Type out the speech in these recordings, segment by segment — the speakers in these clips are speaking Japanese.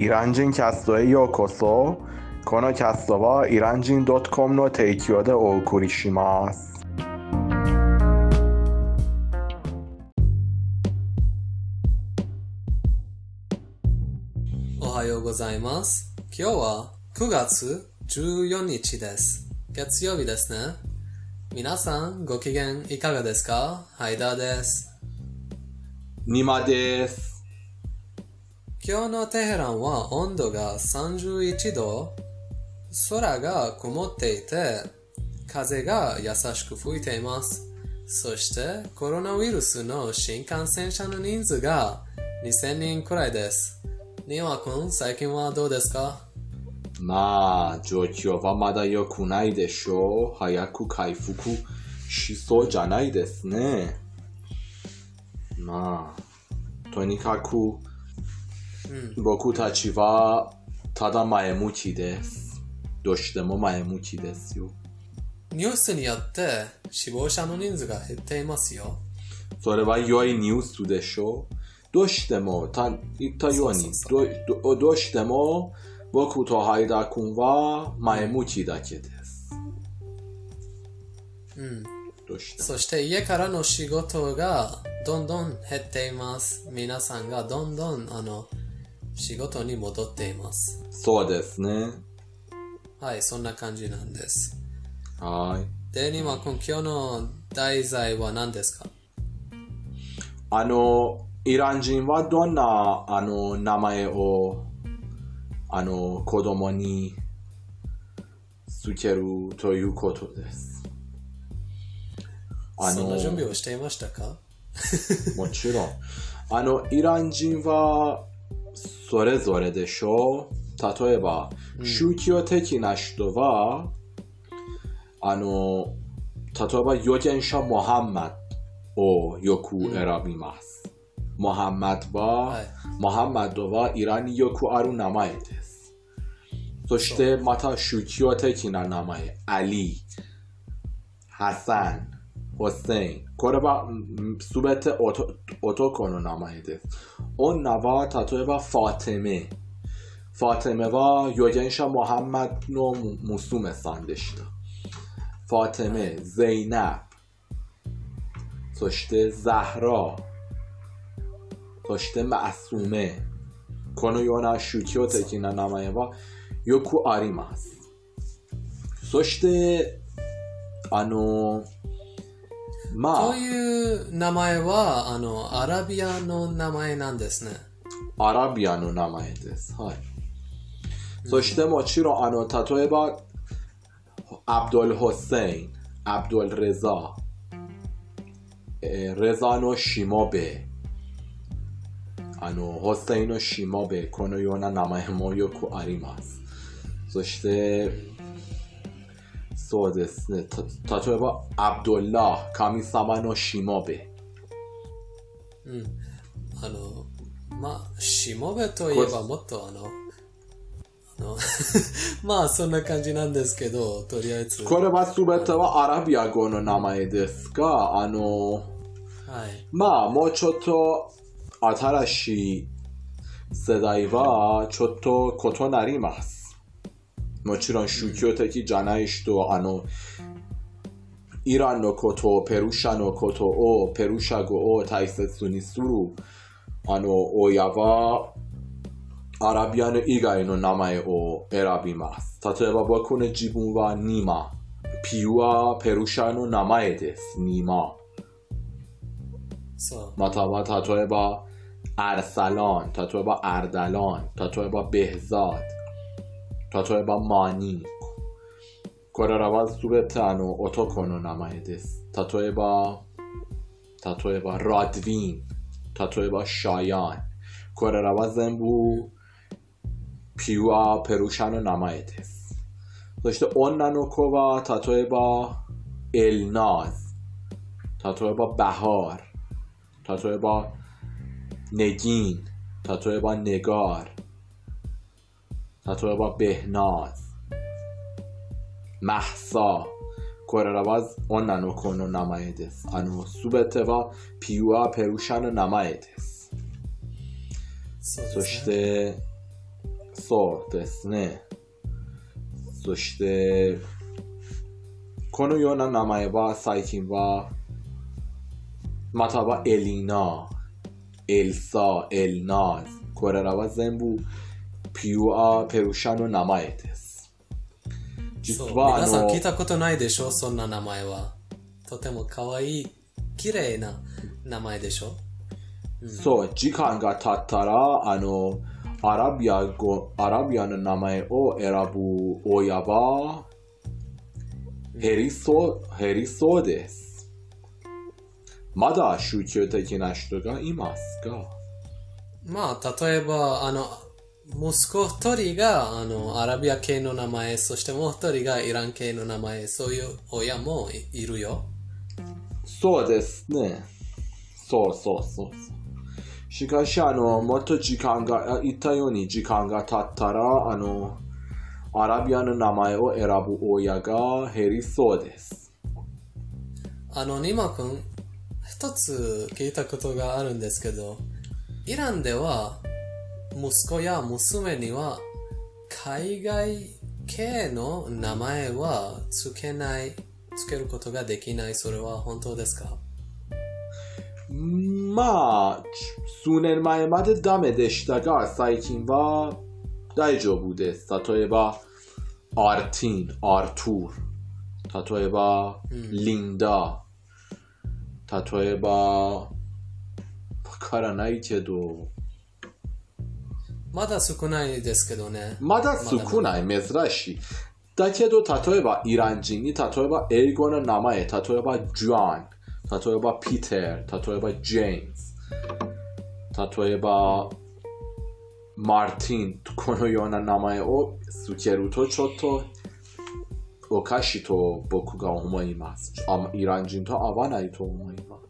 イラン人キャストへようこそこのキャストはイラン人 .com の提供でお送りしますおはようございます。今日は9月14日です。月曜日ですね。皆さんご機嫌いかがですかハイダーです。ニマです今日のテヘランは温度が31度、空が曇っていて、風が優しく吹いています。そしてコロナウイルスの新感染者の人数が2000人くらいです。ニワ君、最近はどうですか？まあ状況はまだ良くないでしょう早く回復しそうじゃないですねまあとにかく僕たちはただ前向きです。どうしても前向きですよ。ニュースによって死亡者の人数が減っていますよ。それは良いニュースでしょう。どうしてもた言ったようにどどどうしても僕とハイダ君は前向きだけです。うん。しそして家からの仕事がどんどん減っています。皆さんがどんどんあの仕事に戻っています。そうですねはい、そんな感じなんです。はいで、ニマ君、今日の題材は何ですか？あの、イラン人はどんなあの名前をあの子供につけるということです。あのそんな準備をしていましたか？もちろん。あの、イラン人はそれぞれでしょう。例えば、宗教的な人は、あの、例えば預言者モハンマドをよく選びます。モハンマドは、はいモハンマドはイランによくある名前です。そしてまた宗教的な名前、アリ、ハサン、ホセイン。これはすべて男の名前です。女は例えばファテメ。ファテメは預ます。そして、あの、まこういう名前はあのアラビアの名前なんですね。あ、アラビアの名前です。はい。そしてもちろん、あの、例えば、アブドル・ホセイン、アブドル・レザ、えーレザのしもべ、あの、ホセインのしもべ、このような名前もよくあります。そして、そうですね。た例えば、アブドルラ、神様のしもべ。うん。あの、まあ、しもべといえばもっとあの、あの まあそんな感じなんですけど、とりあえず。これは全てはアラビア語の名前ですが、あの、はい。まあ、もうちょっと新しい世代はちょっと異なります。もちろん宗教的じゃない人は、あの、イランのこと、ペルシャのことを、ペルシャ語を大切にする、あの、親は、アラビアの以外の名前を選びます。例えば僕の自分はニマ。ピュアペルシャの名前です。ニマ。そう。または例えばアルサラン例えばアルダラン例えばベヘザー例えばマニこれらは全てあの男の名前です例えば例えばラドヴィン例えばシャヤンこれらは全部ピュアペルシャの名前ですそして女の子は例えばエルナーズ例えばバハー例えばネギン例えばネガー例えばベ hnaaz マッサこれらは女の子の名前です。あの、すべてはピュアペルシャの名前です。そうですねそして、そうですね。そして、このような名前は最近は、またはエリナ、エルサ、エルナーズ、これらは全部ピュアペルシャの名前です。実は皆さん聞い、たことないでしょ？そんな名前は。とても可愛い、綺麗な名前でしょ？そう、時間が経ったら、あの、アラビア語、アラビアの名前を選ぶ親は、減りそう、減りそうです。まだ宗教的な人がいますかまあ、例えば、あの、息子一人があのアラビア系の名前、そしてもう一人がイラン系の名前、そういう親もいいるよ。そうですね。そうそうそう。しかし、あの、もっと時間が、あ言ったように時間が経ったら、あの、アラビアの名前を選ぶ親が減りそうです。あの、ニマ君、一つ聞いたことがあるんですけど、イランでは、息子や娘には、海外系の名前はつけない、つけることができない。それは本当ですか？まあ、数年前までダメでしたが、最近は大丈夫です。例えば、アーティン、アートゥール。例えば、リンダ。例えば、わからないけど、まだ少ないですけどね。まだ少ない、珍しい。だけど、例えば、イラン人に、例えば、英語の名前、例えば、ジョン、例えば、ピーター、例えば、ジェームズ、例えば、マーティン、このような名前をつけると、ちょっと、おかしいと僕が思います。あイラン人と合わないと思います。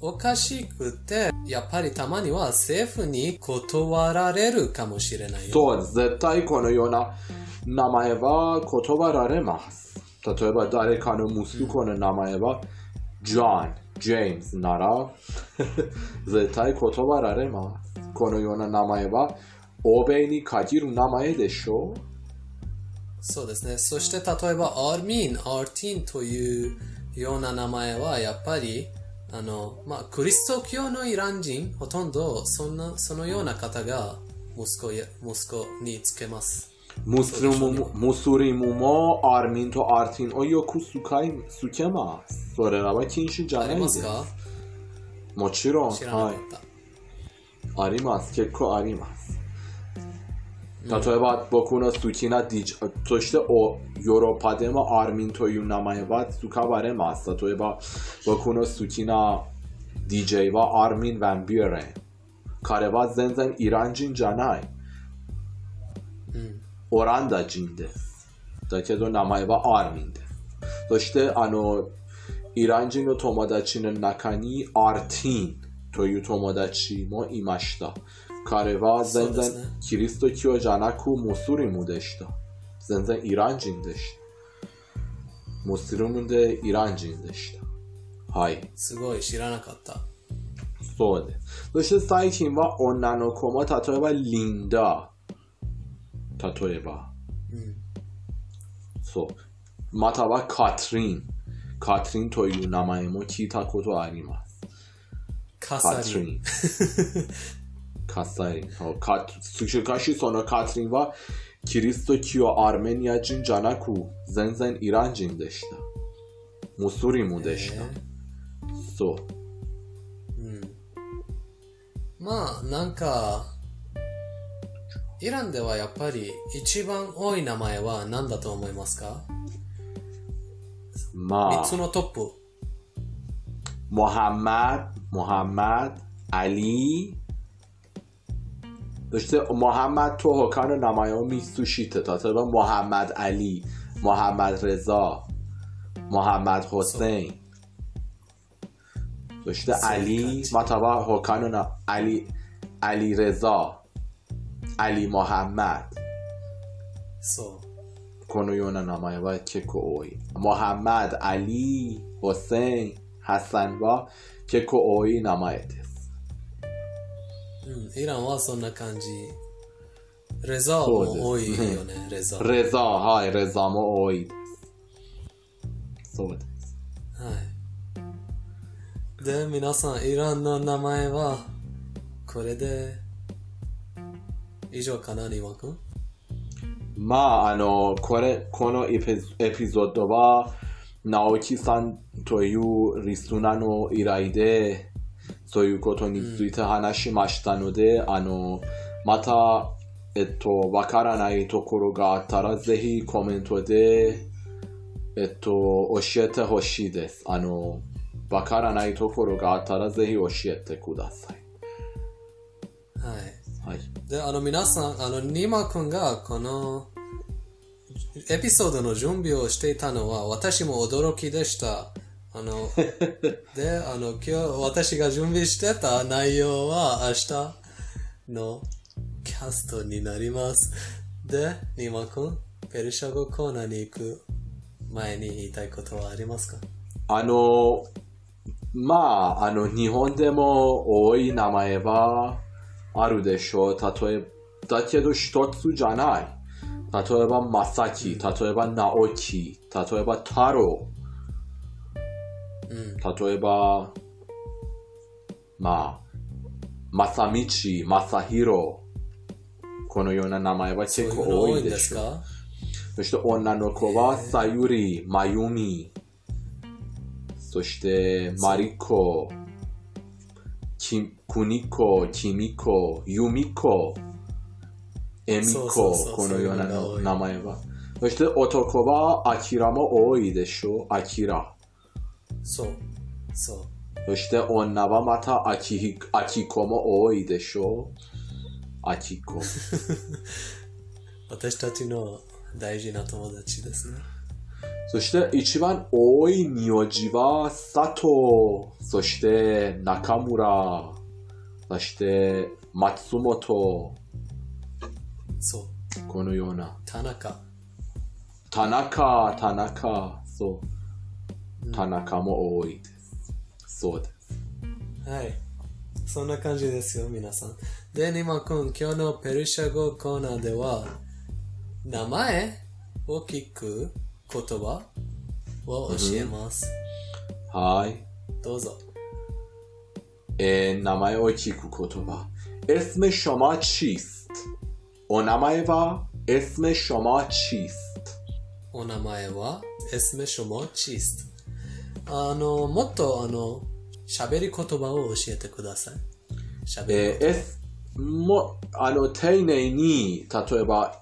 おかしくて、やっぱりたまには政府に断られるかもしれないよ。そう、絶対このような名前は断られます。例えば誰かの息子の名前は、ジョン、ジェームズなら、絶対断られます。このような名前は、欧米に限る名前でしょそうですね。そして例えば、アーミン、アーティンというような名前は、やっぱり、あの、まあ、クリスト教のイラン人、ほとんど、そんな、そのような方が、息子や、息子につけます。ムスリムもアーミンとアーティンをよく使いつけます。それらは禁止じゃあないです。りますかもちろん、知らなかはい。った。あります。結構あります。例えば僕の好きな DJ としておヨーロッパでもアーミンという名前は使われます。例えば僕の好きな DJ はアーミン・ヴァンビューレン。彼は全然イラン人じゃない。オランダ人です。だけど名前はアーミンです。そしてあのイラン人の友達の中にアーティンという友達もいました。彼は全然そうですねキリスト教じゃなくムスリムでした。全然イラン人でした。ムスリムでイラン人でした。はい。すごい、知らなかった。そうです。そして最近は女の子も例えばリンダ。例えば。そう。またはカトリン。カトリンという名前も聞いたことあります。カカトサリン。Kasarin. Ca și sonă Catrin va Kiristo Kyo Armenia Jinjana ku Zenzen Iran Jin deshita. Musurimu deshita. So. まあなんかイランではやっぱり一番多い名前は何だと思いますかまあ3つのトップモハマド、モハマド、アリー、داشته محمد تو هکان نمایو میستوشیت تا با محمد علی محمد رضا محمد حسین. داشته علی ما تبا هکان نا... علی علی رضا علی محمد. سو. کنویون نمایه باید که کوئی. محمد علی حسین حسن با که کوئی نمایه うん、イランはそんな感じ。レザーも多いよね、レザー。レザー、はい、レザーも多いです。そうです。はい。で、皆さん、イランの名前は、これで、以上かな、リワ君？まあ、あの、これ、このエピエピソードは、直樹さんというリスナーの依頼で、そういうことについて話しましたので、あの、また、えっと、わからないところがあったら、ぜひコメントで、えっと、教えてほしいです。あの、わからないところがあったら、ぜひ教えてください。はい。はい。で、あの、皆さん、あの、ニマ君が、この、エピソードの準備をしていたのは、私も驚きでした。あの、で、あの、今日、私が準備してた内容は、明日のキャストになります。で、ニマ君、ペルシャ語コーナーに行く前に言いたいことはありますか？あの、まあ、あの、日本でも多い名前はあるでしょう。例えば、だけど一つじゃない。例えば、まさき、例えば、直樹、例えば、太郎、うん。例えば、まあ、まさみち、まさひろ、このような名前は結構多いでしょそして女の子はさゆり、まゆみ、そしてまりこ、きくにこ、きみこ、ゆみこ、えみここのような名前は。そして男はあきらも多いでしょう、あきら。そう。そう。そして女はまたあきひあきこも多いでしょう、あきこ。私たちの大事な友達ですね。そして一番多い名字は佐藤、そして中村、そして松本、そう。このような。田中。田中、田中、そう。田中も多いです。そうです。はい。そんな感じですよ、皆さん。で、ニマ君、今日のペルシャ語コーナーでは、名前を聞く言葉を教えます。はい。どうぞ。えー、名前を聞く言葉。اسم شما چیست؟お名前は اسم شما چیست? お名前は、エスメショモチスト。 あの、もっと、あの、喋り言葉を教えてください。喋りえー、言葉。 S も、あの、丁寧に、例えば、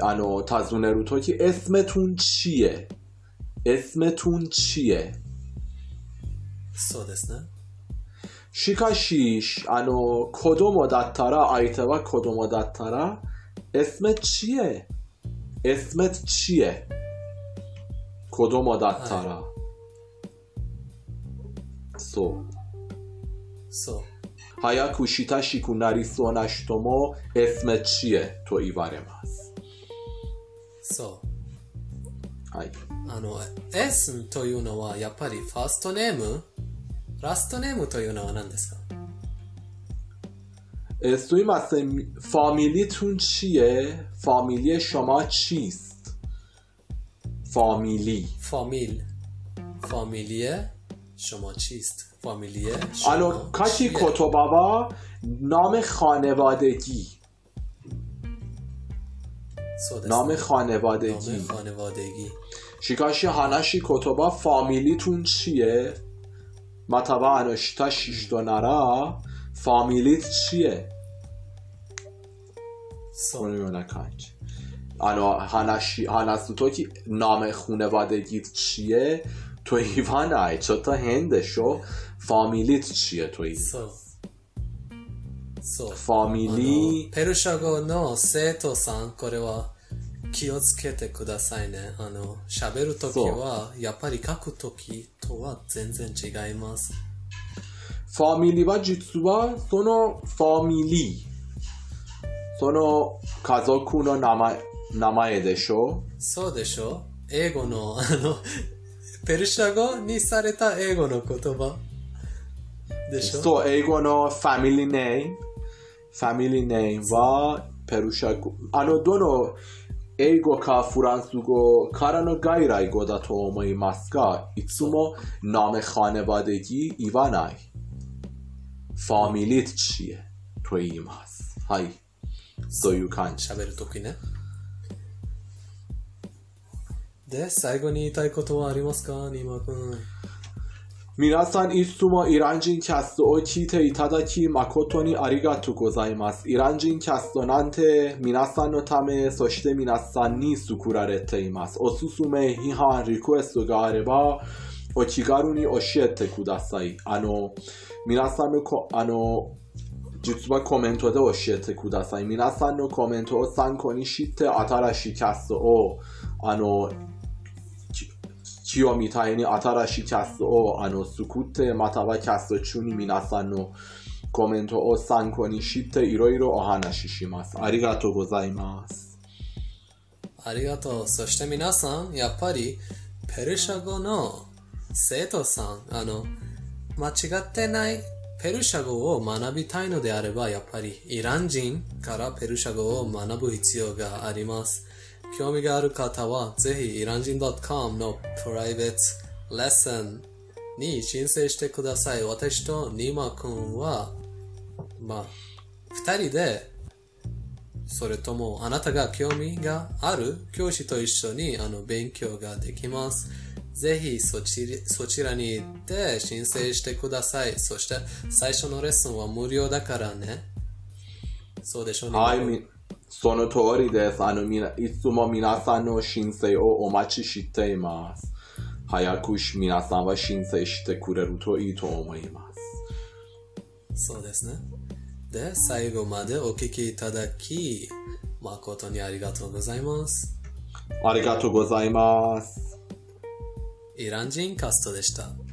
あの、尋ねるとき、اسمتون چیه? اسمتون چیه? そうですね。しかし、あの、子供だったら、相手は子供だったら、اسمت چیه? اسمت چیه? 子供だったら。 そう。そう。早く親しくなりそうな人も اسمت چیه と言われます。そう。はい。あの、S というのはやっぱりファーストネームラストネームというのは何ですかすいません。ファミリتون چیه؟ ファミリشما چیست? ファミリ。フ فامیلیه آلوکاچی کوتوبابا نام خانوادگی. نام خانوادگی. نام خانوادگی. شیکاشی هاناشی کتوبا فامیلیتون چیه؟ ماتابا انوشتا شیش دونارا فامیلیت چیه؟ سو آنو هاناشی هاناتسوتو که نام خانوادگیت چیه؟ تو ایوان آی چطا هندشو؟ ファミリーチ。そう。そう。ファミリあのペルシャ語の生徒さん、これは気をつけてくださいね。あの、喋るときは、やっぱり書くときとは全然違います。ファミリーは実は、そのファミリー。その家族の名前、名前でしょ？そうでしょ？英語の、あの、ペルシャ語にされた英語の言葉 So egono family name family name wa perushaku ano dono eigo ka furansugo karano gairai go da to omoimasu ga itsumo نام خانوادگی ایوانای فامیلیت چیه توی ایماس های سویو کانچی شبر توکی نه で、最後に言いたいことはありますか、ニーマ君。皆さんいつもイラン人キャストを聞いていただき誠にありがとうございます。イラン人キャストなんて皆さんのため、そして皆さんに作られています。おすすめ、批判、リクエストがあれば、お気軽に教えてください。あの、皆さんのこ、あの、実はコメントで教えてください。皆さんのコメントを参考にして新しいキャストを、あの、今日みたいに新しいキャストをあの作って、またはキャスト中に皆さんのコメントを参考にしていろいろお話しします。ありがとうございます。ありがとう。そして皆さん、やっぱり、ペルシャ語の生徒さん、あの、間違ってないペルシャ語を学びたいのであれば、やっぱりイラン人からペルシャ語を学ぶ必要があります。興味がある方は、ぜひイラン人 .com のプライベートレッスンに申請してください。私とニマ君は、まあ、二人でそれともあなたが興味がある教師と一緒にあの勉強ができます。ぜひそちそちらに行って申請してください。そして最初のレッスンは無料だからね。そうでしょうね。はい、みその通りです。あの、みないつも皆さんの申請をお待ちしています。早くし皆さんは申請してくれるといいと思います。そうですね。で、最後までお聞きいただき、誠にありがとうございます。ありがとうございます。イラン人カストでした。